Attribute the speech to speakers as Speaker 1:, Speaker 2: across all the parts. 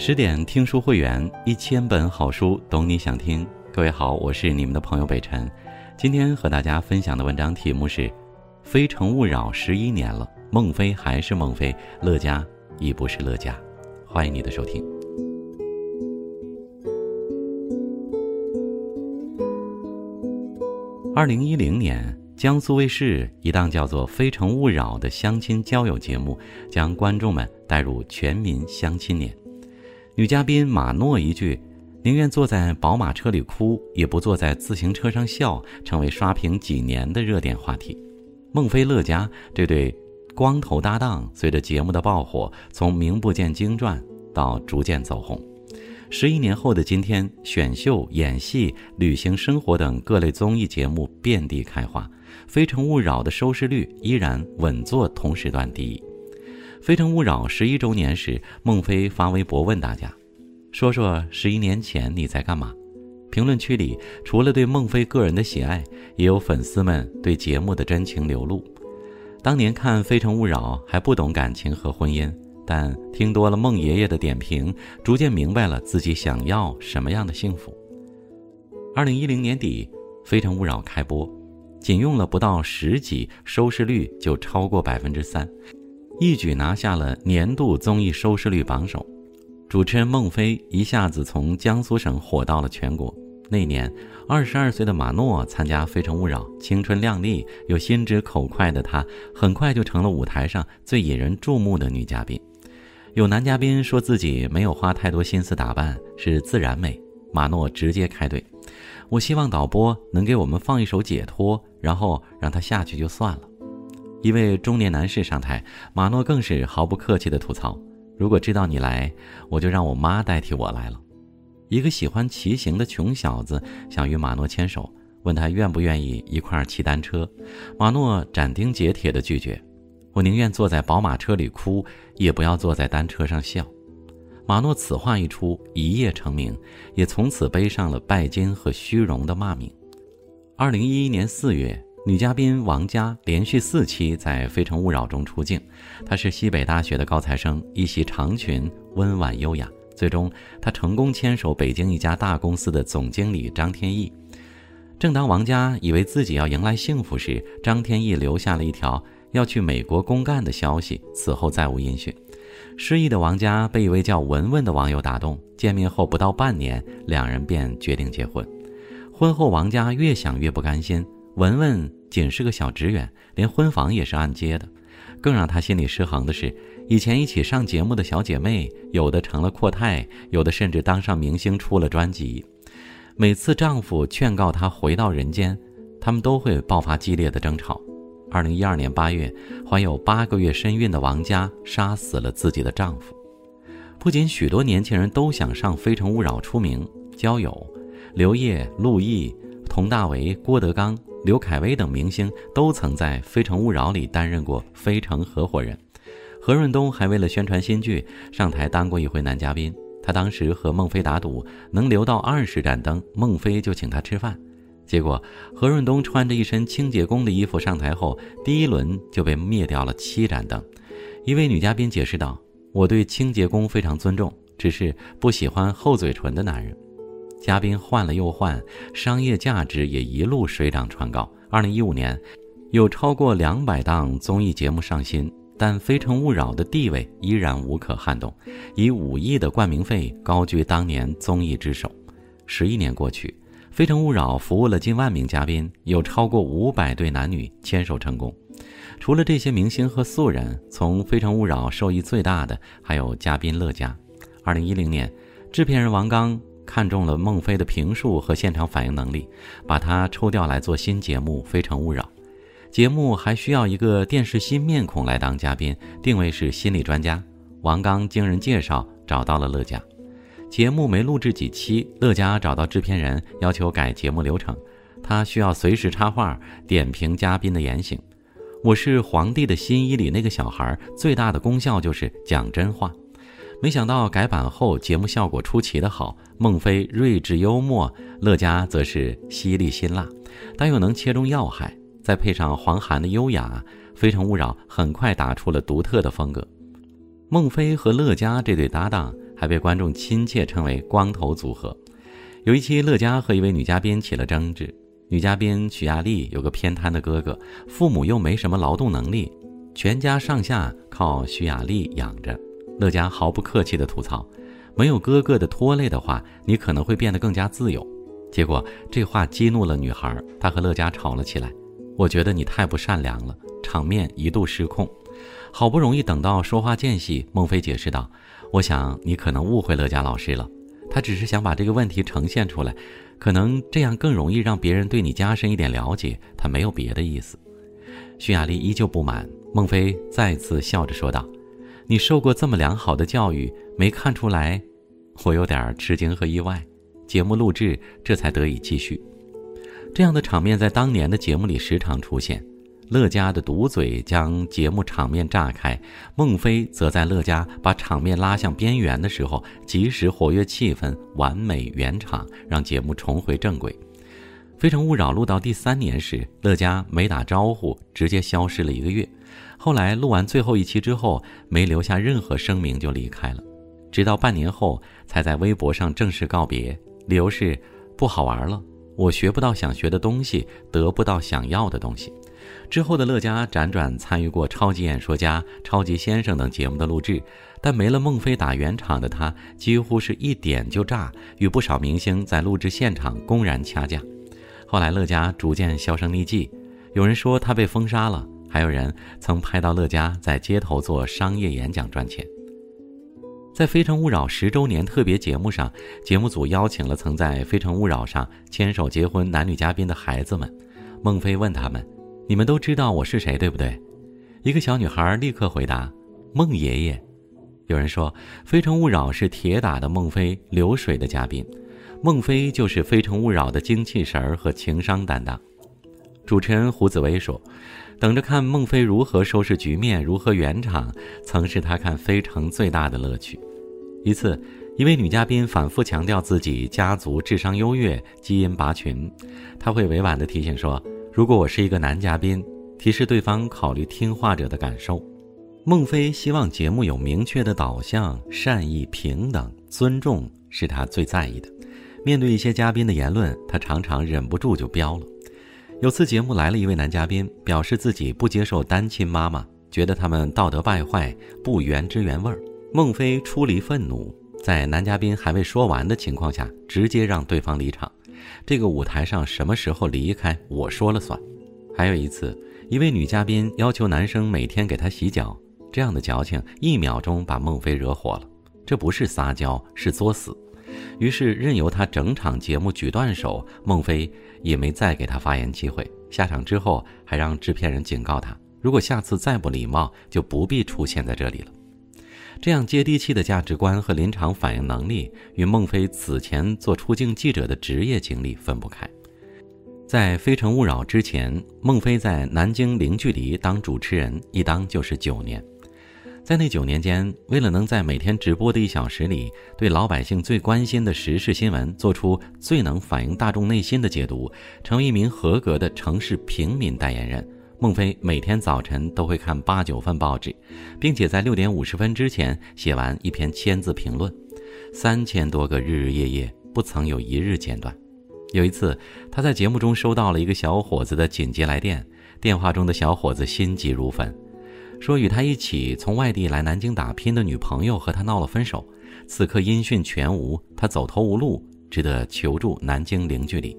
Speaker 1: 十点听书会员，一千本好书，懂你想听。各位好，我是你们的朋友北辰。今天和大家分享的文章题目是《非诚勿扰》十一年了，孟非还是孟非，乐嘉已不是乐嘉。欢迎你的收听。二零一零年，江苏卫视一档叫做《非诚勿扰》的相亲交友节目，将观众们带入全民相亲年。女嘉宾马诺一句“宁愿坐在宝马车里哭，也不坐在自行车上笑”，成为刷屏几年的热点话题。孟非、乐嘉这对光头搭档，随着节目的爆火，从名不见经传到逐渐走红。十一年后的今天，选秀、演戏、旅行、生活等各类综艺节目遍地开花，《非诚勿扰》的收视率依然稳坐同时段第一。《非诚勿扰》十一周年时，孟非发微博问大家：“说说十一年前你在干嘛？”评论区里除了对孟非个人的喜爱，也有粉丝们对节目的真情流露。当年看《非诚勿扰》还不懂感情和婚姻，但听多了孟爷爷的点评，逐渐明白了自己想要什么样的幸福。二零一零年底，《非诚勿扰》开播，仅用了不到十集，收视率就超过百分之三。一举拿下了年度综艺收视率榜首，主持人孟非一下子从江苏省火到了全国。那年，二十二岁的马诺参加《非诚勿扰》，青春靓丽又心直口快的她，很快就成了舞台上最引人注目的女嘉宾。有男嘉宾说自己没有花太多心思打扮，是自然美。马诺直接开怼：“我希望导播能给我们放一首《解脱》，然后让他下去就算了。”一位中年男士上台，马诺更是毫不客气地吐槽：“如果知道你来，我就让我妈代替我来了。”一个喜欢骑行的穷小子想与马诺牵手，问他愿不愿意一块儿骑单车。马诺斩钉截铁地拒绝：“我宁愿坐在宝马车里哭，也不要坐在单车上笑。”马诺此话一出，一夜成名，也从此背上了拜金和虚荣的骂名。二零一一年四月。女嘉宾王佳连续四期在《非诚勿扰》中出镜，她是西北大学的高材生，一袭长裙，温婉优雅。最终，她成功牵手北京一家大公司的总经理张天翼。正当王佳以为自己要迎来幸福时，张天翼留下了一条要去美国公干的消息，此后再无音讯。失意的王佳被一位叫文文的网友打动，见面后不到半年，两人便决定结婚。婚后，王佳越想越不甘心。文文仅是个小职员，连婚房也是按揭的。更让她心里失衡的是，以前一起上节目的小姐妹，有的成了阔太，有的甚至当上明星，出了专辑。每次丈夫劝告她回到人间，他们都会爆发激烈的争吵。二零一二年八月，怀有八个月身孕的王佳杀死了自己的丈夫。不仅许多年轻人都想上《非诚勿扰》出名交友，刘烨、陆毅、佟大为、郭德纲。刘恺威等明星都曾在《非诚勿扰》里担任过非诚合伙人，何润东还为了宣传新剧上台当过一回男嘉宾。他当时和孟非打赌，能留到二十盏灯，孟非就请他吃饭。结果何润东穿着一身清洁工的衣服上台后，第一轮就被灭掉了七盏灯。一位女嘉宾解释道：“我对清洁工非常尊重，只是不喜欢厚嘴唇的男人。”嘉宾换了又换，商业价值也一路水涨船高。二零一五年，有超过两百档综艺节目上新，但《非诚勿扰》的地位依然无可撼动，以五亿的冠名费高居当年综艺之首。十一年过去，《非诚勿扰》服务了近万名嘉宾，有超过五百对男女牵手成功。除了这些明星和素人，从《非诚勿扰》受益最大的还有嘉宾乐嘉。二零一零年，制片人王刚。看中了孟非的评述和现场反应能力，把他抽调来做新节目《非诚勿扰》。节目还需要一个电视新面孔来当嘉宾，定位是心理专家。王刚经人介绍找到了乐嘉。节目没录制几期，乐嘉找到制片人要求改节目流程，他需要随时插话点评嘉宾的言行。我是皇帝的新衣里那个小孩，最大的功效就是讲真话。没想到改版后节目效果出奇的好，孟非睿智幽默，乐嘉则是犀利辛辣，但又能切中要害，再配上黄涵的优雅，《非诚勿扰》很快打出了独特的风格。孟非和乐嘉这对搭档还被观众亲切称为“光头组合”。有一期，乐嘉和一位女嘉宾起了争执。女嘉宾许亚丽有个偏瘫的哥哥，父母又没什么劳动能力，全家上下靠许亚丽养着。乐嘉毫不客气地吐槽：“没有哥哥的拖累的话，你可能会变得更加自由。”结果这话激怒了女孩，她和乐嘉吵了起来。我觉得你太不善良了，场面一度失控。好不容易等到说话间隙，孟非解释道：“我想你可能误会乐嘉老师了，他只是想把这个问题呈现出来，可能这样更容易让别人对你加深一点了解。他没有别的意思。”徐雅丽依旧不满，孟非再次笑着说道：“你受过这么良好的教育，没看出来？”我有点吃惊和意外。节目录制这才得以继续。这样的场面在当年的节目里时常出现。乐嘉的毒嘴将节目场面炸开，孟非则在乐嘉把场面拉向边缘的时候，及时活跃气氛，完美圆场，让节目重回正轨。《非诚勿扰》录到第三年时，乐嘉没打招呼，直接消失了一个月。后来录完最后一期之后，没留下任何声明就离开了，直到半年后才在微博上正式告别。理由是不好玩了，我学不到想学的东西，得不到想要的东西。之后的乐嘉辗转参与过《超级演说家》《超级先生》等节目的录制，但没了孟非打圆场的他，几乎是一点就炸，与不少明星在录制现场公然掐架。后来乐嘉逐渐销声匿迹，有人说他被封杀了，还有人曾拍到乐嘉在街头做商业演讲赚钱。在《非诚勿扰》十周年特别节目上，节目组邀请了曾在《非诚勿扰》上牵手结婚男女嘉宾的孩子们。孟非问他们：“你们都知道我是谁，对不对？”一个小女孩立刻回答：“孟爷爷。”有人说，《非诚勿扰》是铁打的孟非流水的嘉宾，孟非就是《非诚勿扰》的精气神儿和情商担当。主持人胡紫薇说。等着看孟非如何收拾局面，如何圆场，曾是他看《非诚》最大的乐趣。一次，一位女嘉宾反复强调自己家族智商优越、基因拔群，他会委婉地提醒说：“如果我是一个男嘉宾，提示对方考虑听话者的感受。”孟非希望节目有明确的导向，善意、平等、尊重是他最在意的。面对一些嘉宾的言论，他常常忍不住就飙了。有次节目来了一位男嘉宾，表示自己不接受单亲妈妈，觉得他们道德败坏，不原汁原味儿。孟非出离愤怒，在男嘉宾还未说完的情况下，直接让对方离场。这个舞台上什么时候离开，我说了算。还有一次，一位女嘉宾要求男生每天给她洗脚，这样的矫情一秒钟把孟非惹火了。这不是撒娇，是作死。于是任由他整场节目举断手，孟非也没再给他发言机会。下场之后，还让制片人警告他，如果下次再不礼貌，就不必出现在这里了。这样接地气的价值观和临场反应能力，与孟非此前做出境记者的职业经历分不开。在《非诚勿扰》之前，孟非在南京零距离当主持人，一当就是九年。在那九年间，为了能在每天直播的一小时里，对老百姓最关心的时事新闻做出最能反映大众内心的解读，成为一名合格的城市平民代言人，孟非每天早晨都会看八九份报纸，并且在六点五十分之前写完一篇千字评论，三千多个日日夜夜，不曾有一日间断。有一次，他在节目中收到了一个小伙子的紧急来电，电话中的小伙子心急如焚。说与他一起从外地来南京打拼的女朋友和他闹了分手，此刻音讯全无，他走投无路，只得求助南京零距离。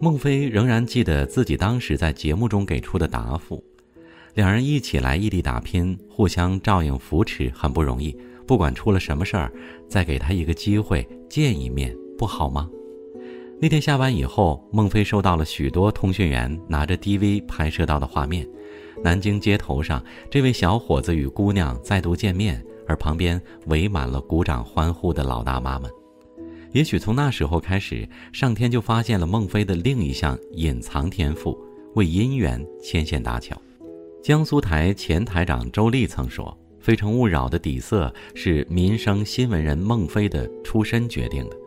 Speaker 1: 孟非仍然记得自己当时在节目中给出的答复：两人一起来异地打拼，互相照应扶持，很不容易。不管出了什么事儿，再给他一个机会见一面，不好吗？那天下班以后，孟非收到了许多通讯员拿着 DV 拍摄到的画面。南京街头上，这位小伙子与姑娘再度见面，而旁边围满了鼓掌欢呼的老大妈们。也许从那时候开始，上天就发现了孟非的另一项隐藏天赋——为姻缘牵线搭桥。江苏台前台长周丽曾说：“《非诚勿扰》的底色是民生新闻人孟非的出身决定的，《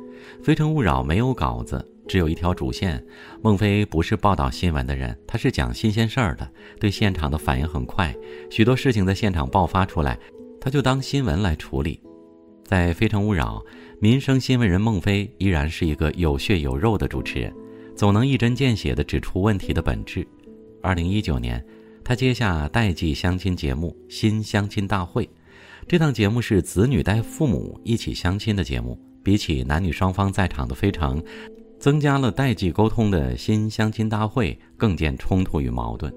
Speaker 1: 非诚勿扰》没有稿子。”只有一条主线，孟非不是报道新闻的人，他是讲新鲜事儿的，对现场的反应很快，许多事情在现场爆发出来，他就当新闻来处理。在《非诚勿扰》，民生新闻人孟非依然是一个有血有肉的主持人，总能一针见血地指出问题的本质。二零一九年，他接下代际相亲节目《新相亲大会》，这档节目是子女带父母一起相亲的节目，比起男女双方在场的《非常》，增加了代际沟通的新相亲大会更见冲突与矛盾。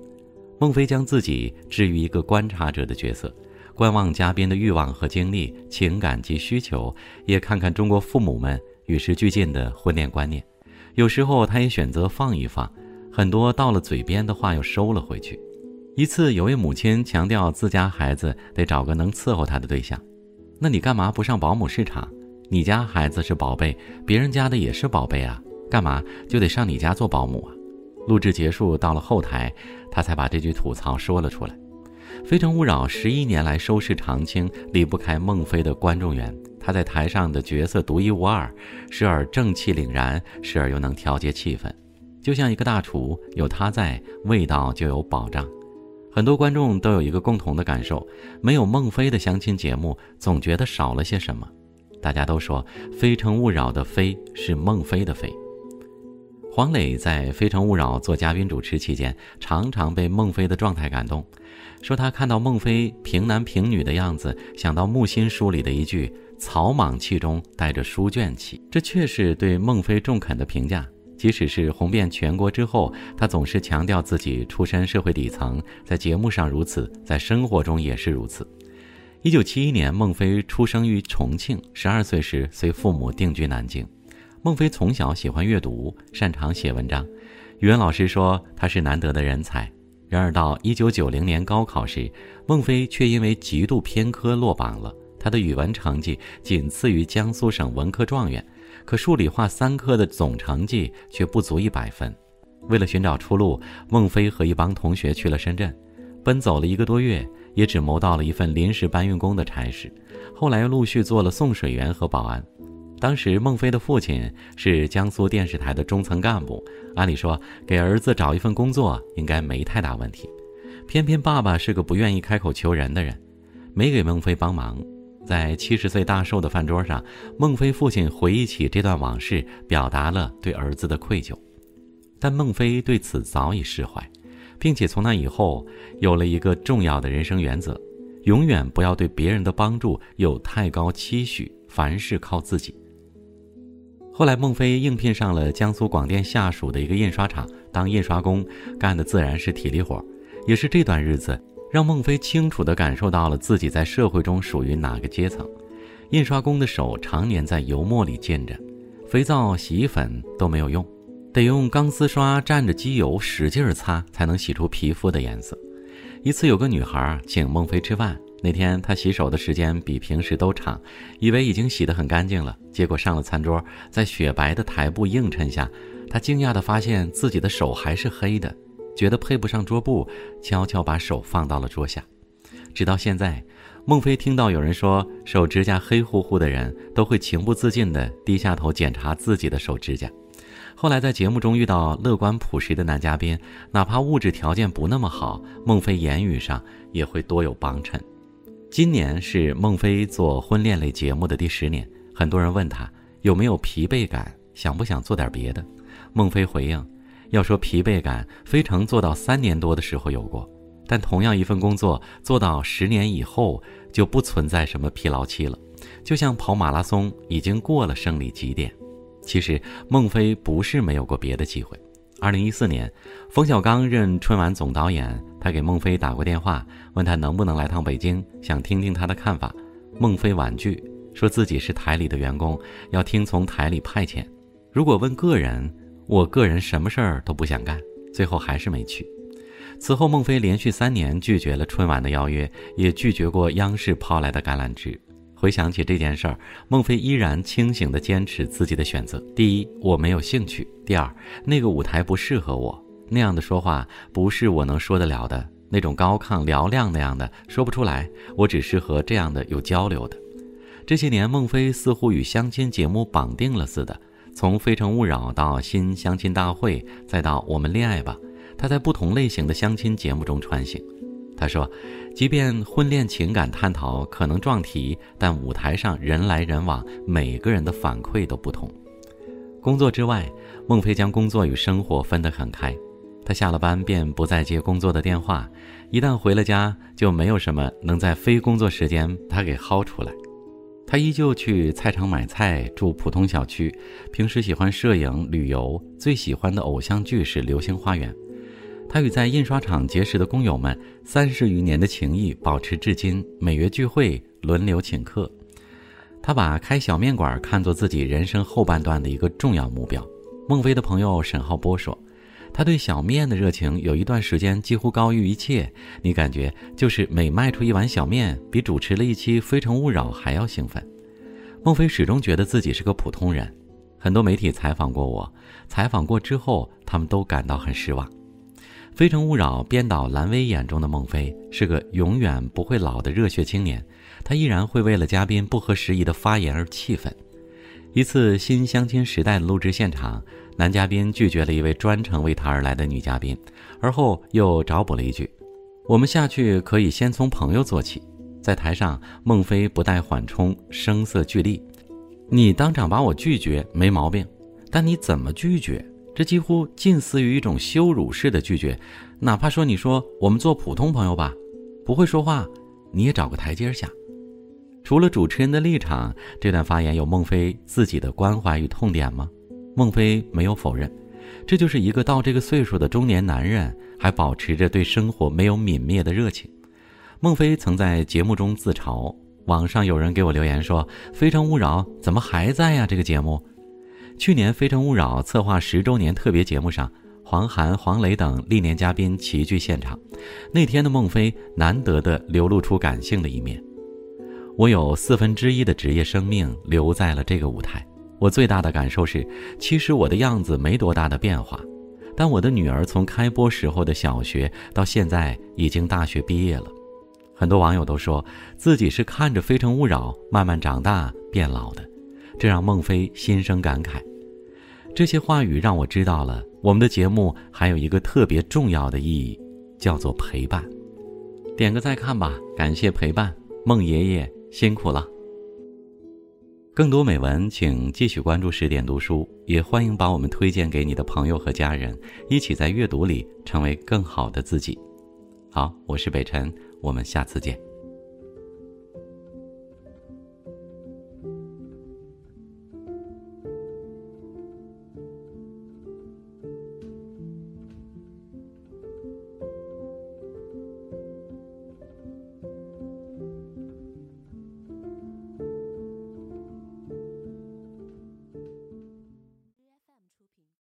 Speaker 1: 孟非将自己置于一个观察者的角色。观望嘉宾的欲望和经历、情感及需求，也看看中国父母们与时俱进的婚恋观念。有时候，他也选择放一放，很多到了嘴边的话又收了回去。一次，有位母亲强调自家孩子得找个能伺候她的对象，那你干嘛不上保姆市场？你家孩子是宝贝，别人家的也是宝贝啊，干嘛就得上你家做保姆啊？录制结束，到了后台，他才把这句吐槽说了出来。《非诚勿扰》十一年来收视长青，离不开孟非的观众缘。他在台上的角色独一无二，时而正气凛然，时而又能调节气氛，就像一个大厨，有他在，味道就有保障。很多观众都有一个共同的感受：没有孟非的相亲节目，总觉得少了些什么。大家都说，《非诚勿扰》的“非”是孟非的“非”。黄磊在《非诚勿扰》做嘉宾主持期间，常常被孟非的状态感动。说他看到孟非平男平女的样子，想到木心书里的一句“草莽气中带着书卷气”，这却是对孟非中肯的评价。即使是红遍全国之后，他总是强调自己出身社会底层，在节目上如此，在生活中也是如此。一九七一年，孟非出生于重庆，十二岁时随父母定居南京。孟非从小喜欢阅读，擅长写文章，语文老师说他是难得的人才。然而到一九九零年高考时，孟非却因为极度偏科落榜了。他的语文成绩仅次于江苏省文科状元，可数理化三科的总成绩却不足一百分。为了寻找出路，孟非和一帮同学去了深圳，奔走了一个多月，也只谋到了一份临时搬运工的差事。后来又陆续做了送水员和保安。当时孟非的父亲是江苏电视台的中层干部，按理说给儿子找一份工作应该没太大问题，偏偏爸爸是个不愿意开口求人的人，没给孟非帮忙。在七十岁大寿的饭桌上，孟非父亲回忆起这段往事，表达了对儿子的愧疚，但孟非对此早已释怀，并且从那以后有了一个重要的人生原则：永远不要对别人的帮助有太高期许，凡事靠自己。后来，孟非应聘上了江苏广电下属的一个印刷厂当印刷工，干的自然是体力活。也是这段日子，让孟非清楚地感受到了自己在社会中属于哪个阶层。印刷工的手常年在油墨里浸着，肥皂、洗衣粉都没有用，得用钢丝刷蘸着机油使劲擦，才能洗出皮肤的颜色。一次，有个女孩请孟非吃饭。那天他洗手的时间比平时都长，以为已经洗得很干净了，结果上了餐桌，在雪白的台布映衬下，他惊讶地发现自己的手还是黑的，觉得配不上桌布，悄悄把手放到了桌下。直到现在，孟非听到有人说手指甲黑乎乎的人都会情不自禁地低下头检查自己的手指甲。后来在节目中遇到乐观朴实的男嘉宾，哪怕物质条件不那么好，孟非言语上也会多有帮衬。今年是孟非做婚恋类节目的第十年，很多人问他有没有疲惫感，想不想做点别的。孟非回应：要说疲惫感，非诚做到三年多的时候有过，但同样一份工作做到十年以后，就不存在什么疲劳期了。就像跑马拉松，已经过了胜利极点。其实孟非不是没有过别的机会。二零一四年，冯小刚任春晚总导演，他给孟非打过电话，问他能不能来趟北京，想听听他的看法。孟非婉拒，说自己是台里的员工，要听从台里派遣。如果问个人，我个人什么事儿都不想干，最后还是没去。此后，孟非连续三年拒绝了春晚的邀约，也拒绝过央视抛来的橄榄枝。回想起这件事儿，孟非依然清醒地坚持自己的选择。第一，我没有兴趣；第二，那个舞台不适合我，那样的说话不是我能说得了的，那种高亢嘹亮那样的说不出来。我只适合这样的有交流的。这些年，孟非似乎与相亲节目绑定了似的，从《非诚勿扰》到《新相亲大会》，再到《我们恋爱吧》，他在不同类型的相亲节目中穿行。他说：“即便婚恋情感探讨可能撞题，但舞台上人来人往，每个人的反馈都不同。工作之外，孟非将工作与生活分得很开。他下了班便不再接工作的电话，一旦回了家，就没有什么能在非工作时间把他给薅出来。他依旧去菜场买菜，住普通小区，平时喜欢摄影旅游，最喜欢的偶像剧是《流星花园》。他与在印刷厂结识的工友们三十余年的情谊保持至今，每月聚会，轮流请客。他把开小面馆看作自己人生后半段的一个重要目标。孟非的朋友沈浩波说：“他对小面的热情有一段时间几乎高于一切，你感觉就是每卖出一碗小面，比主持了一期《非诚勿扰》还要兴奋。”孟非始终觉得自己是个普通人，很多媒体采访过我，采访过之后，他们都感到很失望。《非诚勿扰》编导蓝薇眼中的孟非是个永远不会老的热血青年，他依然会为了嘉宾不合时宜的发言而气愤。一次新相亲时代的录制现场，男嘉宾拒绝了一位专程为他而来的女嘉宾，而后又找补了一句：“我们下去可以先从朋友做起。”在台上，孟非不带缓冲，声色俱厉：“你当场把我拒绝没毛病，但你怎么拒绝？”这几乎近似于一种羞辱式的拒绝，哪怕说你说我们做普通朋友吧，不会说话，你也找个台阶下。除了主持人的立场，这段发言有孟非自己的关怀与痛点吗？孟非没有否认，这就是一个到这个岁数的中年男人还保持着对生活没有泯灭的热情。孟非曾在节目中自嘲，网上有人给我留言说：“非诚勿扰怎么还在呀？这个节目。”去年《非诚勿扰》策划十周年特别节目上，黄涵、黄磊等历年嘉宾齐聚现场。那天的孟非难得的流露出感性的一面。我有四分之一的职业生命留在了这个舞台。我最大的感受是，其实我的样子没多大的变化，但我的女儿从开播时候的小学到现在已经大学毕业了。很多网友都说自己是看着《非诚勿扰》慢慢长大变老的，这让孟非心生感慨。这些话语让我知道了，我们的节目还有一个特别重要的意义，叫做陪伴。点个再看吧，感谢陪伴，孟爷爷辛苦了。更多美文，请继续关注十点读书，也欢迎把我们推荐给你的朋友和家人，一起在阅读里成为更好的自己。好，我是北辰，我们下次见。